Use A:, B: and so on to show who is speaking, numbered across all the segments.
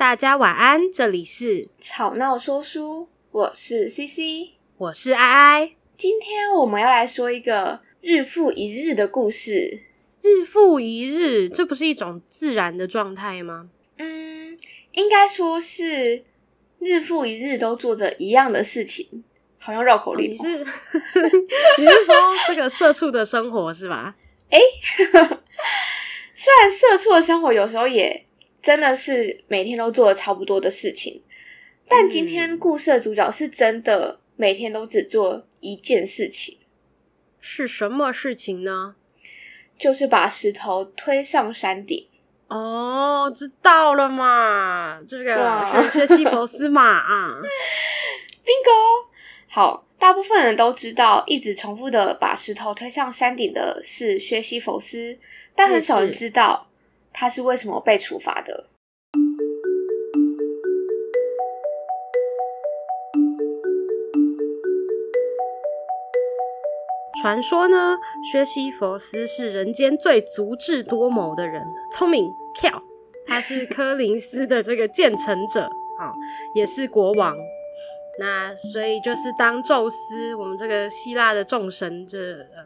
A: 大家晚安，这里是
B: 吵闹说书，我是 CC，
A: 我是爱爱。
B: 今天我们要来说一个日复一日的故事。
A: 日复一日，这不是一种自然的状态吗？
B: 嗯，应该说是日复一日都做着一样的事情，好像绕口令。
A: 哦，你是 你是说这个社畜的生活是吧？
B: 诶 虽然社畜的生活有时候也。真的是每天都做了差不多的事情，但今天故事的主角是真的每天都只做一件事情。
A: 是什么事情呢？
B: 就是把石头推上山顶。
A: 哦，知道了嘛，这个是薛西佛斯嘛啊，
B: Bingo！好，大部分人都知道，一直重复的把石头推上山顶的是薛西弗斯，但很少人知道。他是为什么被处罚的？
A: 传说呢，薛西弗斯是人间最足智多谋的人，聪明跳。他是柯林斯的这个继承者啊、也是国王。那所以就是当宙斯，我们这个希腊的众神，这呃。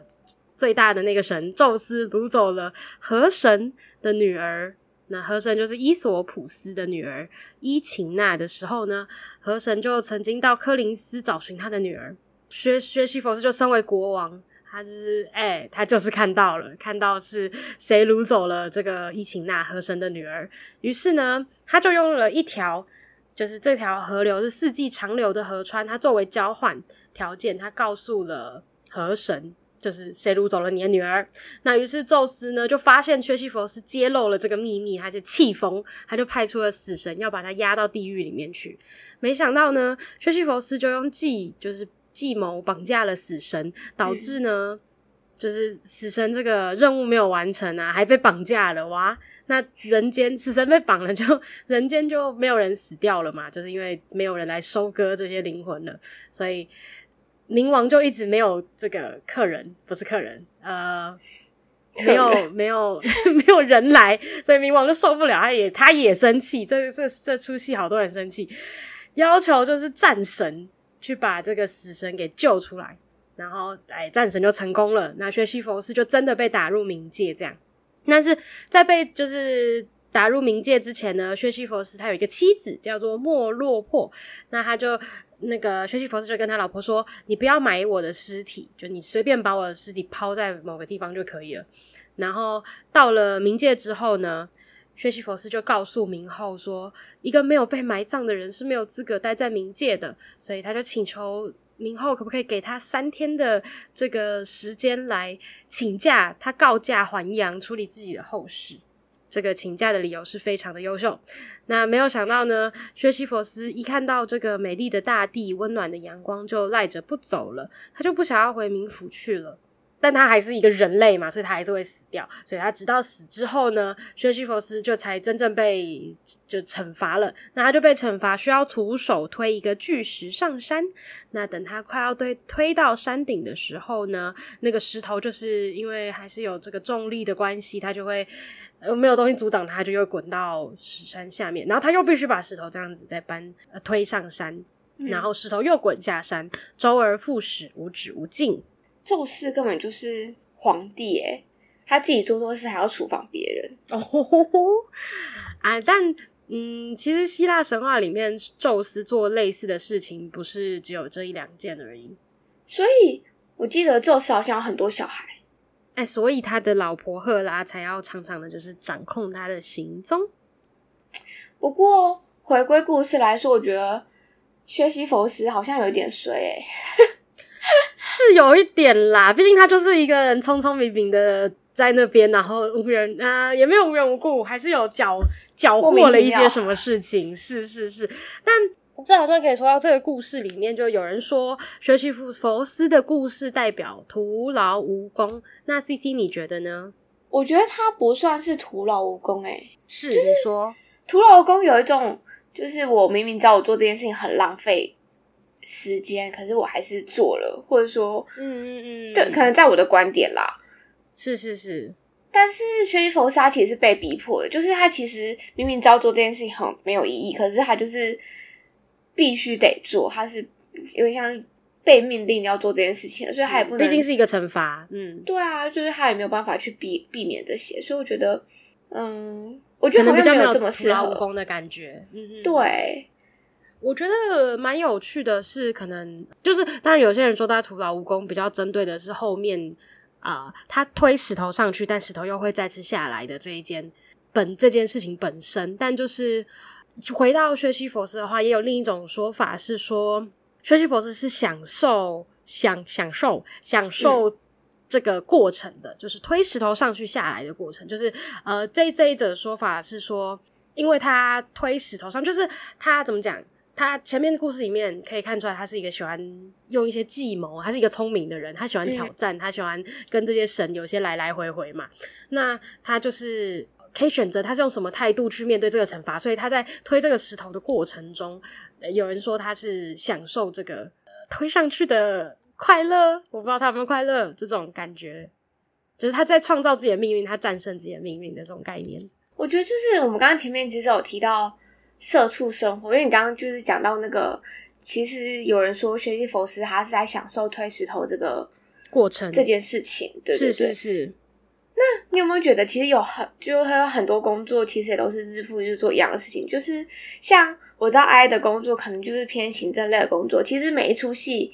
A: 最大的那个神宙斯掳走了河神的女儿，那河神就是伊索普斯的女儿伊琴娜的时候呢，河神就曾经到柯林斯找寻他的女儿。薛薛西佛斯就身为国王，他就是哎、他就是看到了，看到是谁掳走了这个伊琴娜河神的女儿，于是呢，他就用了一条，就是这条河流是四季长流的河川，他作为交换条件，他告诉了河神。就是谁掳走了你的女儿？那于是宙斯呢，就发现缺西弗斯揭露了这个秘密，他就气疯，他就派出了死神要把他压到地狱里面去。没想到呢，缺西弗斯就用计，就是计谋绑架了死神，导致呢，嗯、就是死神这个任务没有完成啊，还被绑架了哇！那人间死神被绑了就，就人间就没有人死掉了嘛，就是因为没有人来收割这些灵魂了，所以。冥王就一直没有这个客人，不是客人，呃，没有没有 没有人来，所以冥王就受不了，他也他也生气，这这这出戏好多人生气，要求就是战神去把这个死神给救出来，然后哎，战神就成功了，那薛西弗斯就真的被打入冥界，这样，但是在被就是打入冥界之前呢，薛西弗斯他有一个妻子叫做莫洛珀，那他就。那个薛西弗斯就跟他老婆说：“你不要埋我的尸体，就你随便把我的尸体抛在某个地方就可以了。”然后到了冥界之后呢，薛西弗斯就告诉冥后说：“一个没有被埋葬的人是没有资格待在冥界的。”所以他就请求冥后可不可以给他三天的这个时间来请假，他告假还阳，处理自己的后事。这个请假的理由是非常的优秀。那没有想到呢，薛西弗斯一看到这个美丽的大地、温暖的阳光，就赖着不走了。他就不想要回冥府去了。但他还是一个人类嘛，所以他还是会死掉。所以他直到死之后呢，薛西弗斯就才真正被就惩罚了。那他就被惩罚，需要徒手推一个巨石上山。那等他快要推推到山顶的时候呢，那个石头就是因为还是有这个重力的关系，他就会。没有东西阻挡他，就又滚到石山下面，然后他又必须把石头这样子再搬呃推上山，嗯，然后石头又滚下山，周而复始，无止无尽。
B: 宙斯根本就是皇帝诶，他自己做错事还要处罚别人
A: 哦啊！但嗯，其实希腊神话里面，宙斯做类似的事情不是只有这一两件而已。
B: 所以我记得宙斯好像有很多小孩。
A: 哎，所以他的老婆赫拉才要常常的，就是掌控他的行踪。
B: 不过回归故事来说，我觉得薛西弗斯好像有一点衰，哎，
A: 是有一点啦。毕竟他就是一个人聪聪明明的在那边，然后无人啊、呃，也没有无缘无故，还是有搅搅和了一些什么事情。是是是，但。这好像可以说到这个故事里面，就有人说薛西弗斯的故事代表徒劳无功。那 CC 你觉得呢？
B: 我觉得他不算是徒劳无功，诶
A: 是、就是、你说。
B: 徒劳无功有一种，就是我明明知道我做这件事情很浪费时间，可是我还是做了，或者说，嗯嗯嗯，对，可能在我的观点啦，
A: 是是是，
B: 但是学习佛斯他其实是被逼迫的，就是他其实明明知道做这件事情很没有意义，可是他就是必须得做，他是有点像被命令要做这件事情，所以他也不能，
A: 毕竟是一个惩罚。嗯，
B: 对啊，就是他也没有办法去避避免这些，所以我觉得，嗯，我觉得好像没有这么适合
A: 徒劳无功的感觉。嗯嗯，
B: 对。
A: 我觉得蛮有趣的是，可能就是当然有些人说他徒劳无功，比较针对的是后面啊、呃，他推石头上去，但石头又会再次下来的这一件本这件事情本身。但就是回到学习佛斯的话，也有另一种说法是说，学习佛斯是享受享享受享受这个过程的，嗯、就是推石头上去下来的过程。就是呃，这这一则说法是说，因为他推石头上，就是他怎么讲？他前面的故事里面可以看出来，他是一个喜欢用一些计谋，他是一个聪明的人，他喜欢挑战，嗯、他喜欢跟这些神有些来来回回嘛。那他就是可以选择他是用什么态度去面对这个惩罚，所以他在推这个石头的过程中，有人说他是享受这个推上去的快乐，我不知道他有没有快乐这种感觉，就是他在创造自己的命运，他战胜自己的命运的这种概念。
B: 我觉得就是我们刚刚前面其实有提到。社畜生活，因为你刚刚就是讲到那个，其实有人说学习佛斯他是在享受推石头这个
A: 过程
B: 这件事情，对对对，
A: 是是是。
B: 那你有没有觉得，其实有很就还有很多工作，其实也都是日复一日做一样的事情，就是像我知道 I 的工作可能就是偏行政类的工作，其实每一出戏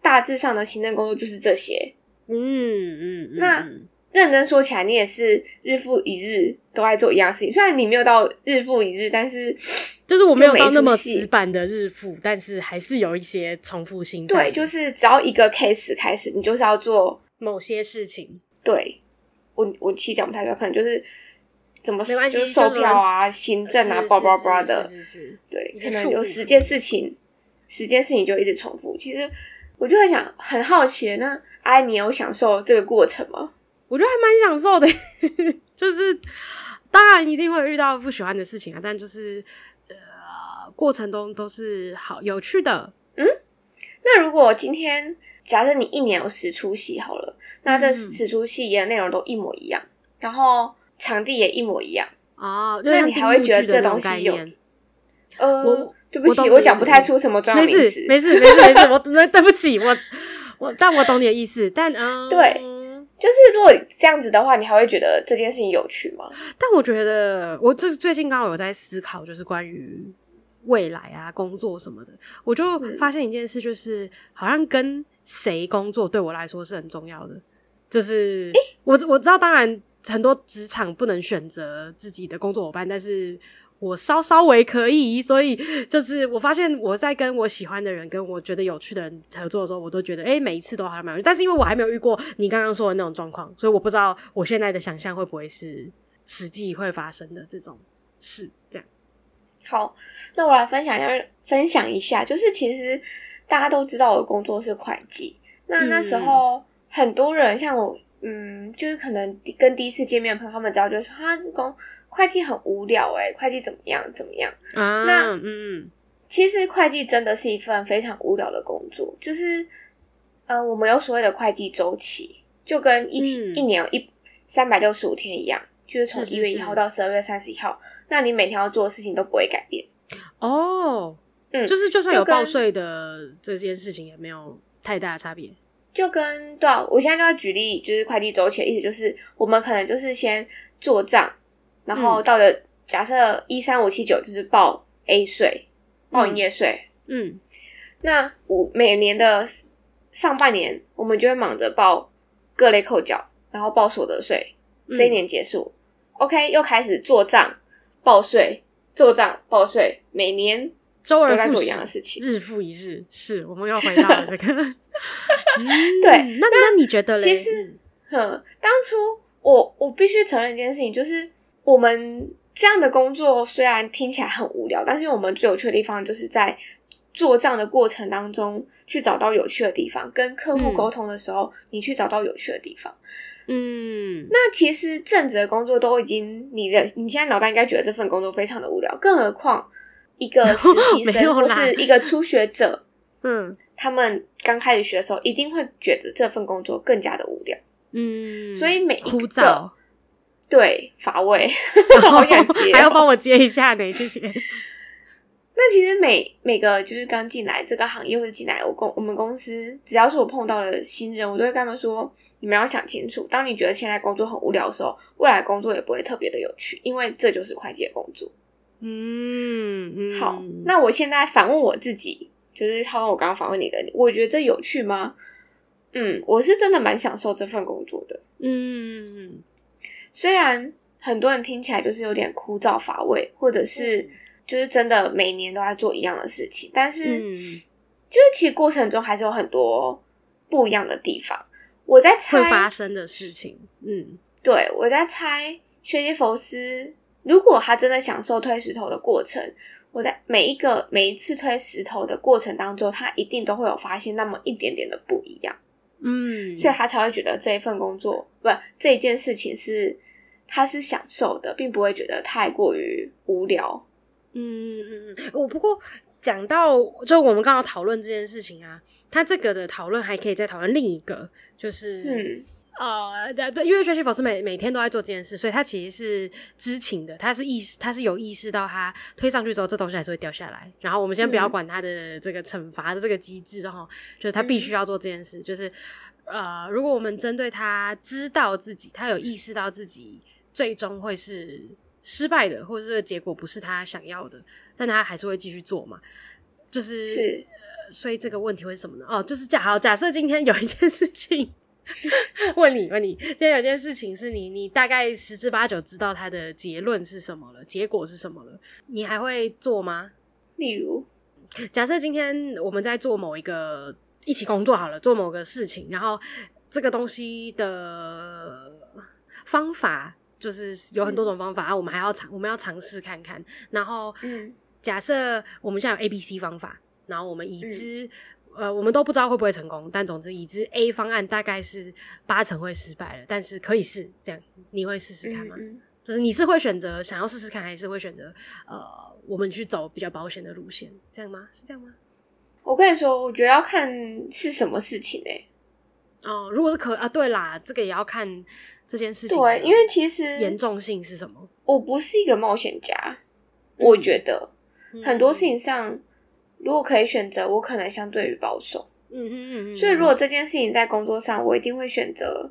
B: 大致上的行政工作就是这些，
A: 嗯嗯，嗯
B: 那。认真说起来，你也是日复一日都在做一样事情。虽然你没有到日复一日，但是
A: 就是我没有到那么死板的日复，但是还是有一些重复性。
B: 对，就是只要一个 case 开始，你就是要做
A: 某些事情。
B: 对，我我其实讲不太多，可能就是怎么没关系，就是售票啊、行政啊、叭叭叭的。
A: 是是是，
B: 对，可能有十件事情，十件事情就一直重复。其实我就很想很好奇，那哎，你有享受这个过程吗？
A: 我觉得还蛮享受的，就是当然一定会遇到不喜欢的事情啊，但就是呃，过程中都是好有趣的。
B: 嗯，那如果今天假设你一年有十出戏好了，那这十出戏演的内容都一模一样，嗯、然后场地也一模一样
A: 哦，
B: 那你还会觉得这东西有？呃，
A: 我
B: 对不起，我讲不太出什么专业名词，
A: 没事没事没事，我对不起我我，但我懂你的意思，但嗯，
B: 对。就是如果这样子的话，你还会觉得这件事情有趣吗？
A: 但我觉得，我最最近刚好有在思考，就是关于未来啊、工作什么的，我就发现一件事，就是好像跟谁工作对我来说是很重要的。就是，我我知道，当然很多职场不能选择自己的工作伙伴，但是。我稍稍微可以，所以就是我发现我在跟我喜欢的人、跟我觉得有趣的人合作的时候，我都觉得哎、欸，每一次都还蛮有趣。但是因为我还没有遇过你刚刚说的那种状况，所以我不知道我现在的想象会不会是实际会发生的这种事。这样。
B: 好，那我来分享一下，分享一下，就是其实大家都知道我的工作是会计，那那时候很多人像我，嗯，就是可能跟第一次见面的朋友他们知道，就是他这工。会计很无聊诶、欸，会计怎么样怎么样？
A: 啊，
B: 那
A: 嗯，
B: 其实会计真的是一份非常无聊的工作，就是呃，我们有所谓的会计周期，就跟一一年有一三百六十五天一样，就是从一月一号到十二月三十一号，那你每天要做的事情都不会改变
A: 哦。嗯，就是就算有报税的这件事情也没有太大的差别，
B: 就跟对啊，我现在就要举例，就是快递周期的意思就是我们可能就是先做账。然后到了假设一三五七九就是报 A 税，报营业税。
A: 嗯，
B: 那我每年的上半年，我们就会忙着报各类扣缴，然后报所得税。这一年结束，嗯，OK，又开始做账、报税、做账、报税，每年
A: 周而
B: 复始做一样的事情，
A: 日复一日。是我们又回到了这个。
B: 嗯、对，
A: 那那，那你觉得嘞？
B: 其实，哼，当初我我必须承认一件事情，就是。我们这样的工作虽然听起来很无聊，但是我们最有趣的地方就是在做账的过程当中去找到有趣的地方，跟客户沟通的时候，嗯、你去找到有趣的地方。
A: 嗯，
B: 那其实正职的工作都已经，你的你现在脑袋应该觉得这份工作非常的无聊，更何况一个 实习生或是一个初学者，
A: 嗯，
B: 他们刚开始学的时候，一定会觉得这份工作更加的无聊。
A: 嗯，
B: 所以每一个。对，乏味，好想接，
A: 还要帮我接一下呢，谢谢。
B: 那其实每每个就是刚进来这个行业或者进来我公我们公司，只要是我碰到的新人，我都会跟他们说：你们要想清楚，当你觉得现在工作很无聊的时候，未来工作也不会特别的有趣，因为这就是会计的工作。
A: 嗯，嗯
B: 好，那我现在反问我自己，就是套用我刚刚反问你的，我觉得这有趣吗？嗯，我是真的蛮享受这份工作的。
A: 嗯，
B: 虽然很多人听起来就是有点枯燥乏味，或者是、嗯。就是真的每年都在做一样的事情，但是就是其实过程中还是有很多不一样的地方。我在猜
A: 会发生的事情，嗯，
B: 对，我在猜薛西弗斯，如果他真的享受推石头的过程，我在每一个每一次推石头的过程当中，他一定都会有发现那么一点点的不一样，
A: 嗯，
B: 所以他才会觉得这一份工作不这一件事情是他是享受的，并不会觉得太过于无聊。
A: 嗯嗯嗯，我不过讲到就我们刚刚讨论这件事情啊，他这个的讨论还可以再讨论另一个，就是
B: 嗯
A: 呃对，因为薛西弗斯每每天都在做这件事，所以他其实是知情的，他是意识他是有意识到他推上去之后，这东西还是会掉下来。然后我们先不要管他的这个惩罚的这个机制哈，就是他必须要做这件事，就是呃，如果我们针对他知道自己，他有意识到自己最终会是。失败的，或者是结果不是他想要的，但他还是会继续做嘛？就是，
B: 是
A: 呃，所以这个问题会是什么呢？哦，就是假好，假设今天有一件事情 问你，问你，今天有件事情是你，你大概十之八九知道它的结论是什么了，结果是什么了，你还会做吗？
B: 例如，
A: 假设今天我们在做某一个一起工作好了，做某个事情，然后这个东西的方法。就是有很多种方法、嗯、啊，我们还要尝，我们要尝试看看。然后，
B: 嗯，
A: 假设我们现在有 A、B、C 方法，然后我们已知、嗯，呃，我们都不知道会不会成功，但总之已知 A 方案大概是八成会失败了，但是可以试。这样你会试试看吗？
B: 嗯嗯、
A: 就是你是会选择想要试试看，还是会选择呃，我们去走比较保险的路线？这样吗？是这样吗？
B: 我跟你说，我觉得要看是什么事情诶、欸。
A: 哦，如果是可啊，对啦，这个也要看。这件事情
B: 对，因为其实
A: 严重性是什么？
B: 我不是一个冒险家，嗯、我觉得很多事情上，嗯、如果可以选择，我可能相对于保守。
A: 嗯嗯嗯嗯。
B: 所以，如果这件事情在工作上，我一定会选择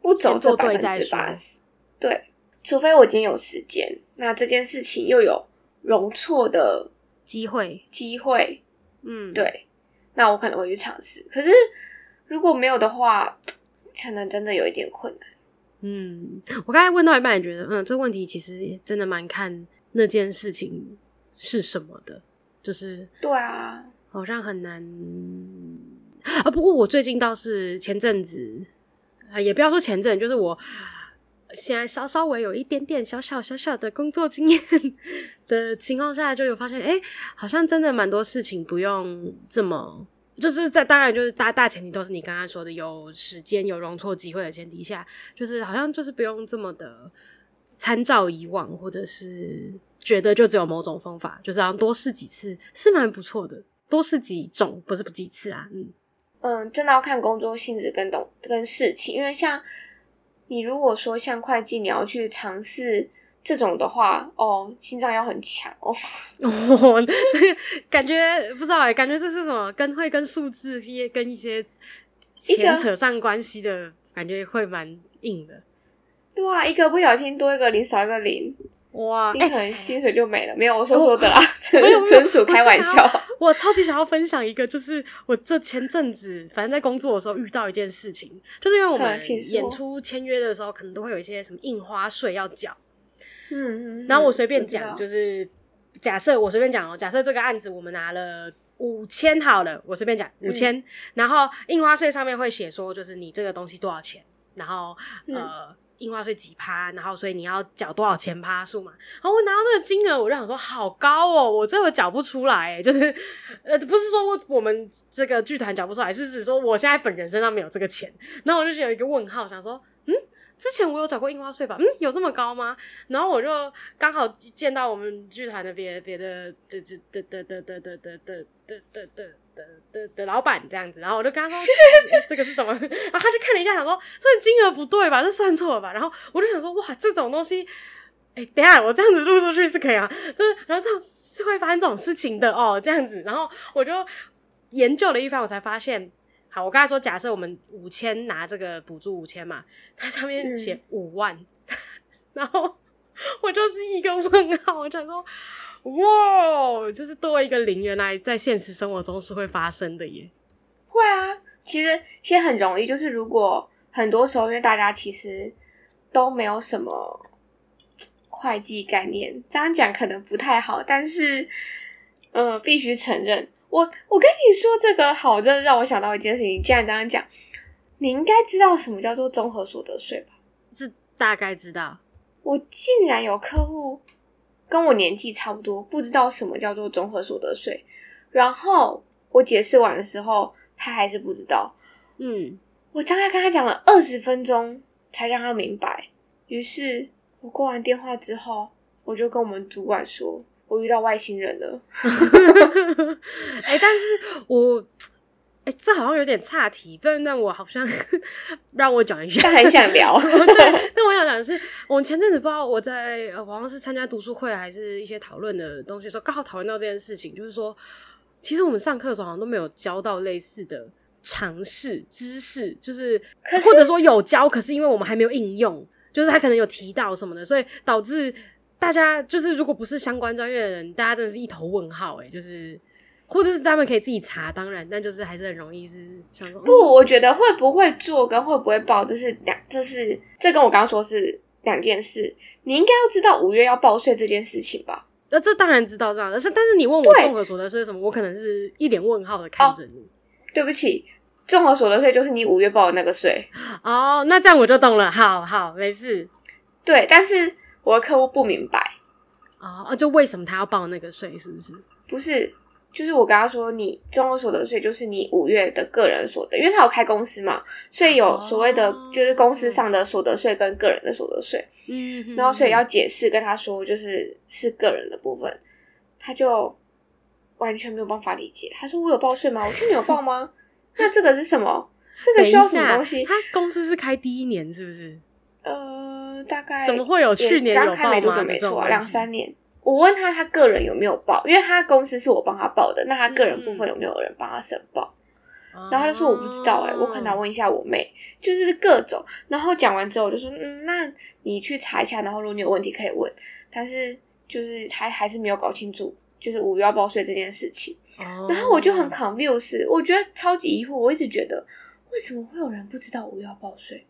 B: 不走这百分之八十。对，除非我今天有时间，那这件事情又有容错的
A: 机会，
B: 机会。
A: 嗯，
B: 对，那我可能会去尝试。可是如果没有的话，可能真的有一点困难。
A: 嗯，我刚才问到一半也觉得，嗯，这个问题其实真的蛮看那件事情是什么的，就是
B: 对啊，
A: 好像很难啊。不过我最近倒是前阵子啊，也不要说前阵，就是我现在稍稍微有一点点小小小小的工作经验 的情况下，就有发现，哎，好像真的蛮多事情不用这么。就是在当然就是大大前提都是你刚刚说的有时间有容错机会的前提下，就是好像就是不用这么的参照以往，或者是觉得就只有某种方法，就是好像多试几次是蛮不错的，多试几种不是不几次啊，嗯
B: 嗯，真的要看工作性质跟懂跟事情，因为像你如果说像会计，你要去尝试。这种的话，哦，心脏要很强哦。
A: 哦，这个感觉不知道哎，感觉这是什么？跟会跟数字一些跟一些钱扯上关系的感觉会蛮硬的。
B: 对啊，一个不小心多一个零少一个零，
A: 哇，
B: 你可能薪水就没了。欸、没有，我说说的啦，纯属开玩笑。
A: 我超级想要分享一个，就是我这前阵子反正在工作的时候遇到一件事情，就是因为我们演出签约的时候，可能都会有一些什么印花税要缴。
B: 嗯嗯，
A: 然后我随便讲，就是假设我随便讲哦，假设这个案子我们拿了五千好了，我随便讲五千，嗯，然后印花税上面会写说，就是你这个东西多少钱，然后呃印花税几趴，然后所以你要缴多少钱趴数嘛。然后我拿到那个金额，我就想说好高哦，我这个缴不出来，就是呃不是说我我们这个剧团缴不出来，是指说我现在本人身上没有这个钱，然后我就有一个问号，想说嗯。之前我有缴过印花税吧？嗯，有这么高吗？然后我就刚好见到我们剧团的别别的的的的的的的的的的的的的的老板这样子，然后我就跟他说、欸、这个是什么，然后他就看了一下，想说这金额不对吧，这算错了吧，然后我就想说哇，这种东西，哎、欸，等下我这样子录出去是可以啊，就是然后这样是会发生这种事情的哦，这样子，然后我就研究了一番，我才发现，好，我刚才说假设我们五千拿这个补助五千嘛，它上面写五万，嗯、然后我就是一个问号，我想说。哇，就是多一个零，原来在现实生活中是会发生的耶。
B: 会啊，其实其实很容易，就是如果很多时候，因为大家其实都没有什么会计概念，这样讲可能不太好，但是，嗯、呃，必须承认，我我跟你说这个好，的让我想到一件事情。既然这样讲，你应该知道什么叫做综合所得税吧？
A: 是大概知道。
B: 我竟然有客户。跟我年纪差不多，不知道什么叫做综合所得税。然后我解释完的时候，他还是不知道。嗯，我大概跟他讲了二十分钟，才让他明白。于是我挂完电话之后，我就跟我们主管说，我遇到外星人了。
A: 哎、欸，但是我。哎、欸，这好像有点岔题，但但我好像让我讲一下，
B: 但很想聊。
A: 对，但我想讲的是，我们前阵子不知道我在呃，好像是参加读书会还是一些讨论的东西的时候，刚好讨论到这件事情，就是说，其实我们上课的时候好像都没有教到类似的常识知识，就是，是或者说有教，可是因为我们还没有应用，就是他可能有提到什么的，所以导致大家就是如果不是相关专业的人，大家真的是一头问号，哎，就是。或者是他们可以自己查，当然，但就是还是很容易是想说。不，
B: 我觉得会不会做跟会不会报，这是两，这是这跟我刚刚说是两件事。你应该要知道五月要报税这件事情吧？
A: 那这当然知道这样，但是但是你问我综合所得税是什么，我可能是一脸问号的看着你。
B: 哦，对不起，综合所得税就是你五月报的那个税。
A: 哦，那这样我就懂了。好好，没事。
B: 对，但是我的客户不明白。
A: 哦，就为什么他要报那个税？是不是？
B: 不是。就是我跟他说，你综合所得税就是你五月的个人所得，因为他有开公司嘛，所以有所谓的就是公司上的所得税跟个人的所得税。嗯，然后所以要解释跟他说，就是是个人的部分，他就完全没有办法理解。他说我有报税吗？我说你有报吗？那这个是什么？这个需要什么东西？
A: 他公司是开第一年是不是？
B: 呃，大概
A: 怎么会有去年有报吗？没多久没错啊，
B: 两三年。我问他，他个人有没有报？因为他公司是我帮他报的，那他个人部分有没有人帮他申报？嗯、然后他就说我不知道、欸，哎、哦，我可能要问一下我妹，就是各种。然后讲完之后，我就说，嗯，那你去查一下，然后如果你有问题可以问。但是就是他还是没有搞清楚，就是五月要报税这件事情。哦、然后我就很 confused，我觉得超级疑惑。我一直觉得，为什么会有人不知道五月要报税？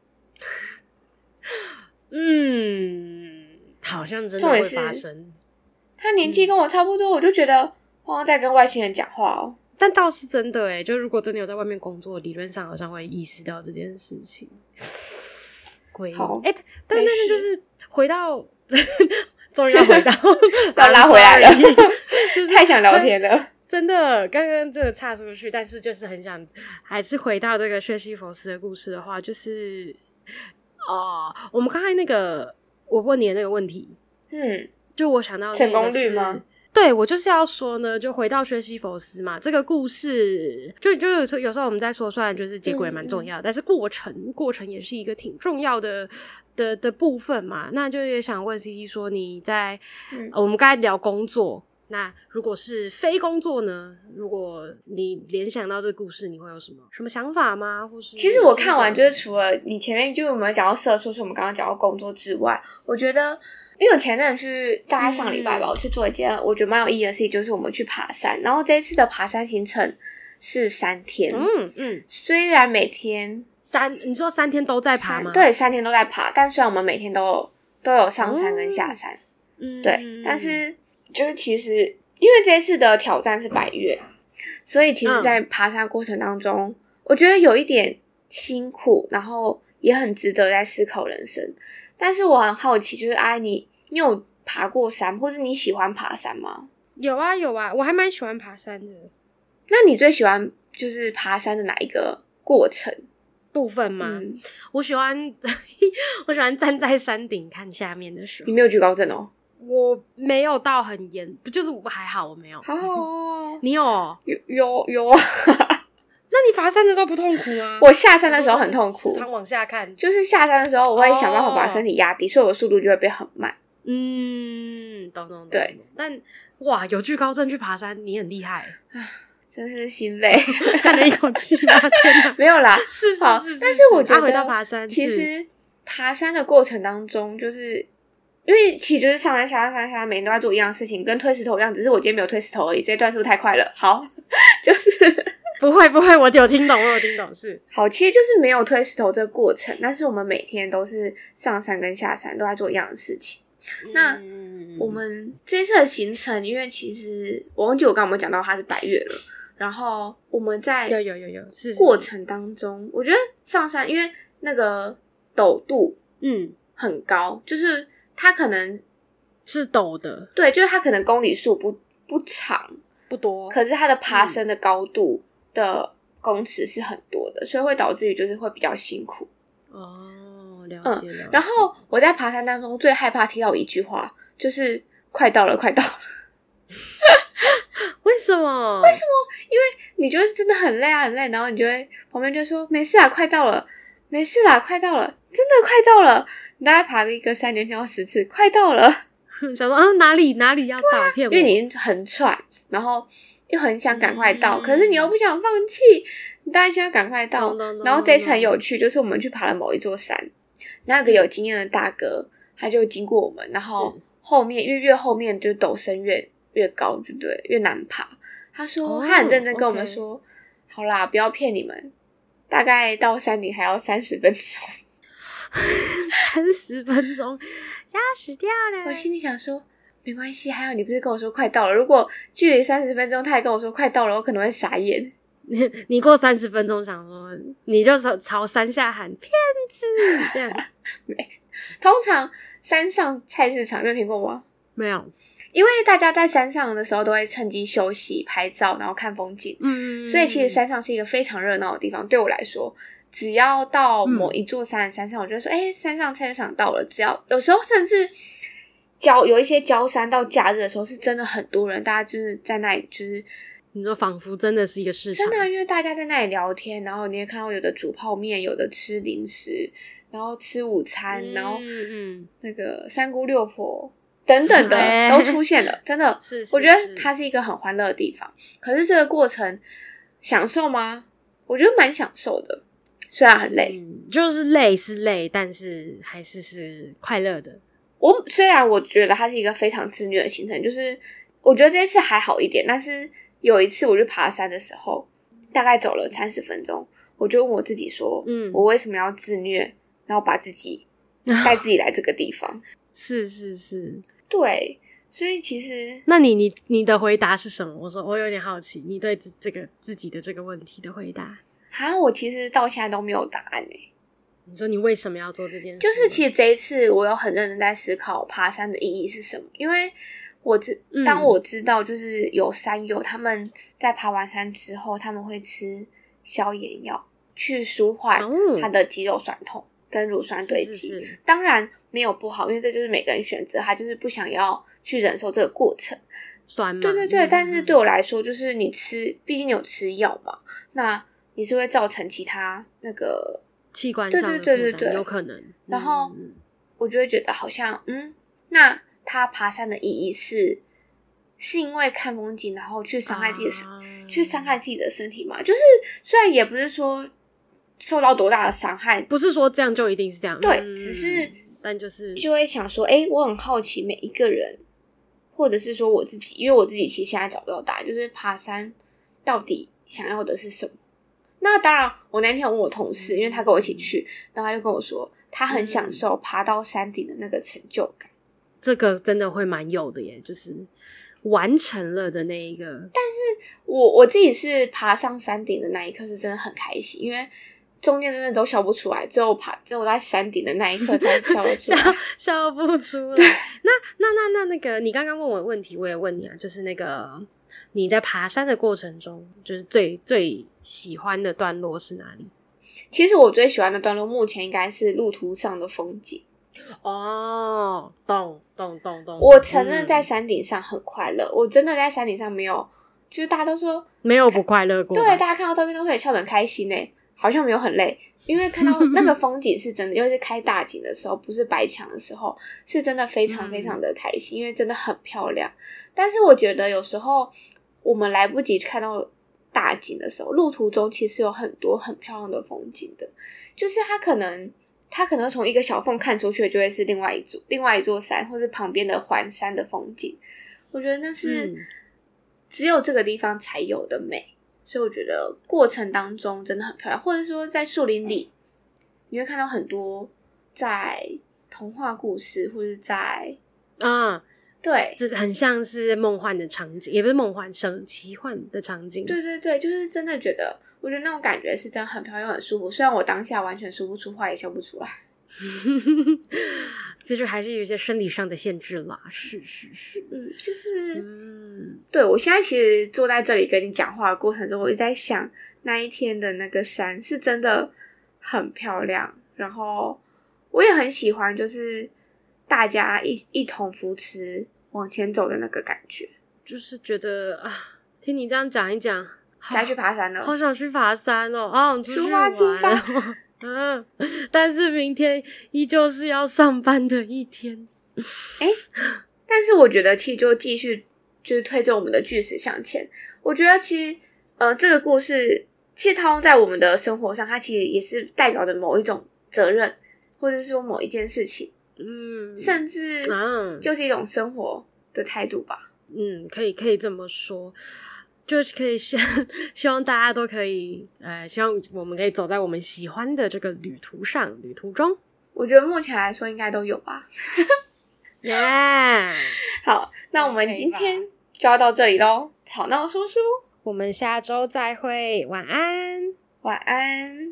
A: 嗯，好像真的会发生。
B: 他年纪跟我差不多，嗯、我就觉得好像在跟外星人讲话哦。
A: 但倒是真的诶，就如果真的有在外面工作，理论上好像会意识到这件事情。鬼好哎，但但是就是回到，终于要回到，
B: 要拉回来了，就是太想聊天了。
A: 真的，刚刚这个岔出去，但是就是很想，还是回到这个薛西佛斯的故事的话，就是哦、呃，我们刚才那个我问你的那个问题，嗯。就我想到
B: 成功率吗？
A: 对，我就是要说呢，就回到薛西佛斯嘛，这个故事就就有时候有时候我们在说，虽然就是结果也蛮重要，嗯、但是过程过程也是一个挺重要的的的部分嘛。那就也想问 CC 说，你在、嗯呃、我们刚才聊工作，那如果是非工作呢？如果你联想到这个故事，你会有什么什么想法吗？或是
B: 其实我看完就是除了你前面就我们讲到社畜，是我们刚刚讲到工作之外，我觉得。因为我前阵去大概上礼拜吧，嗯、我去做一件我觉得蛮有意义的事情，就是我们去爬山。然后这一次的爬山行程是三天，嗯嗯，嗯虽然每天
A: 三，你说三天都在爬吗？
B: 对，三天都在爬。但虽然我们每天都有都有上山跟下山，嗯，对，嗯、但是就是其实因为这一次的挑战是百岳，所以其实，在爬山过程当中，嗯、我觉得有一点辛苦，然后也很值得在思考人生。但是我很好奇，就是哎，你你有爬过山，或是你喜欢爬山吗？
A: 有啊有啊，我还蛮喜欢爬山的。
B: 那你最喜欢就是爬山的哪一个过程
A: 部分吗？嗯、我喜欢 我喜欢站在山顶看下面的时候。
B: 你没有惧高症哦？
A: 我没有到很严，不就是我还好，我没有。
B: 好好哦，
A: 你有？
B: 有有有啊？
A: 那你爬山的时候不痛苦吗？
B: 我下山的时候很痛苦，
A: 常往下看。
B: 就是下山的时候，我会想办法把身体压低，哦、所以我速度就会变很慢。
A: 嗯，懂懂懂。
B: 对，
A: 但哇，有惧高症去爬山，你很厉害
B: 啊！真是心累，
A: 叹了一口气吗？
B: 没有啦，
A: 是是是，是。
B: 但是我觉得，
A: 回到爬山，
B: 其实爬山的过程当中，就是因为其实就是上山下山上山下山，每天都在做一样的事情，跟推石头一样，只是我今天没有推石头而已。这一段是不是太快了？好，就是
A: 不会不会，我有听懂，我有听懂。是
B: 好，其实就是没有推石头这个过程，但是我们每天都是上山跟下山都在做一样的事情。那我们这次的行程，因为其实我忘记我刚刚有没有讲到它是白月了。然后我们在
A: 有有有有是
B: 过程当中，我觉得上山因为那个陡度
A: 嗯
B: 很高，就是它可能
A: 是陡的，
B: 对，就是它可能公里数不不长
A: 不多，
B: 可是它的爬升的高度的公尺是很多的，所以会导致于就是会比较辛苦。
A: 哦，了解了解。
B: 然后我在爬山当中最害怕听到一句话，就是快到了，快到了。
A: 为什么？
B: 为什么？因为你觉得真的很累啊，很累，然后你就会旁边就说没事啊，快到了，没事啦，快到了，真的快到了。你大概爬了一个三年听到十次，快到了，
A: 想说啊哪里哪里要到，啊、
B: 因为你很喘，然后又很想赶快到，嗯，可是你又不想放弃，你当然想要赶快到。然后这一次很有趣，就是我们去爬了某一座山，那个有经验的大哥他就经过我们，然后后面因为越后面就陡升越。越高对不对？越难爬。他说、oh, 他很认真跟我们说：“ okay. 好啦，不要骗你们，大概到山顶还要三十分钟，
A: 三十分钟要死掉了。”
B: 我心里想说：“没关系，还有你不是跟我说快到了？如果距离三十分钟，他也跟我说快到了，我可能会傻眼。
A: 你 你过三十分钟想说，你就朝朝山下喊骗子这样。
B: 没，通常山上菜市场就听过吗？
A: 没有。”
B: 因为大家在山上的时候都会趁机休息、拍照，然后看风景。
A: 嗯，
B: 所以其实山上是一个非常热闹的地方。对我来说，只要到某一座山的山上，嗯、我就说：“哎，山上菜市场到了。”只要有时候甚至郊有一些交山到假日的时候，是真的很多人，大家就是在那里，就是
A: 你说仿佛真的是一个市场，
B: 真的，因为大家在那里聊天，然后你也看到有的煮泡面，有的吃零食，然后吃午餐，
A: 嗯、
B: 然后
A: 嗯，
B: 那个三姑六婆。等等的 都出现了，真的，
A: 是，是，是，
B: 我觉得它是一个很欢乐的地方。可是这个过程享受吗？我觉得蛮享受的，虽然很累，
A: 嗯，就是累是累，但是还是是快乐的。
B: 我虽然我觉得它是一个非常自虐的行程，就是我觉得这一次还好一点，但是有一次我去爬山的时候，大概走了三十分钟，我就问我自己说，嗯，我为什么要自虐，然后把自己 带自己来这个地方？
A: 是是是。
B: 对，所以其实，
A: 那你你你的回答是什么？我说我有点好奇，你对这这个自己的这个问题的回答。
B: 啊，我其实到现在都没有答案呢。
A: 你说你为什么要做这件事？
B: 就是其实这一次我有很认真在思考爬山的意义是什么，因为我知当我知道就是有山友他们在爬完山之后，他们会吃消炎药去舒缓他的肌肉酸痛。跟乳酸堆积，
A: 是是是，
B: 当然没有不好，因为这就是每个人选择，他就是不想要去忍受这个过程，
A: 酸嘛。
B: 对对对，嗯，但是对我来说，就是你吃，毕竟你有吃药嘛，那你是会造成其他那个
A: 器官上的负担，对对对对，有可能。
B: 然后我就会觉得好像，嗯，那他爬山的意义是，是因为看风景，然后去伤害自己的身，啊，去伤害自己的身体嘛？就是虽然也不是说。受到多大的伤害？
A: 不是说这样就一定是这样。
B: 对，嗯、只是
A: 但就是
B: 就会想说，哎、欸，我很好奇每一个人，或者是说我自己，因为我自己其实现在找不到答案，就是爬山到底想要的是什么？那当然，我那天问我同事，因为他跟我一起去，然后他就跟我说，他很享受爬到山顶的那个成就感。
A: 这个真的会蛮有的耶，就是完成了的那一个。但
B: 是我我自己是爬上山顶的那一刻是真的很开心，因为。中间真的都笑不出来，只有爬，只有我在山顶的那一刻才笑得出来，
A: 笑笑不出来。那那那那那个，你刚刚问我的问题，我也问你啊，就是那个你在爬山的过程中，就是最最喜欢的段落是哪里？
B: 其实我最喜欢的段落，目前应该是路途上的风景。
A: 哦，懂懂懂懂。
B: 我承认在山顶上很快乐，嗯、我真的在山顶上没有，就是大家都说
A: 没有不快乐过。
B: 对，大家看到照片都说也笑得很开心呢，好像没有很累，因为看到那个风景是真的，尤其是开大景的时候，不是白墙的时候，是真的非常非常的开心，嗯、因为真的很漂亮。但是我觉得有时候我们来不及看到大景的时候，路途中其实有很多很漂亮的风景的，就是它可能。它可能从一个小缝看出去，就会是另外一座另外一座山，或是旁边的环山的风景。我觉得那是只有这个地方才有的美，嗯、所以我觉得过程当中真的很漂亮。或者说在树林里，你会看到很多在童话故事，或者在
A: 啊，
B: 对，
A: 就是很像是梦幻的场景，也不是梦幻，生奇幻的场景。
B: 对对对，就是真的觉得。我觉得那种感觉是真的很漂亮又很舒服，虽然我当下完全说不出话，也笑不出来，
A: 就是还是有一些生理上的限制啦。是是是，
B: 嗯，就是，嗯，对，我现在其实坐在这里跟你讲话的过程中，我一直在想那一天的那个山是真的很漂亮，然后我也很喜欢，就是大家一一同扶持往前走的那个感觉，
A: 就是觉得啊，听你这样讲一讲。
B: 该去爬山了，
A: 好想去爬山哦！啊，
B: 出发出发，
A: 嗯，但是明天依旧是要上班的一天。
B: 哎、欸，但是我觉得其实就继续就是推着我们的巨石向前。我觉得其实呃，这个故事其实套用在我们的生活上，它其实也是代表着某一种责任，或者是说某一件事情，嗯，甚至就是一种生活的态度吧。
A: 嗯，可以可以这么说。就是可以希 希望大家都可以，呃，希望我们可以走在我们喜欢的这个旅途上，旅途中，
B: 我觉得目前来说应该都有吧。
A: 耶 Yeah！
B: 好，那我们今天就要到这里喽。吵闹叔叔，
A: 我们下周再会，晚安，
B: 晚安。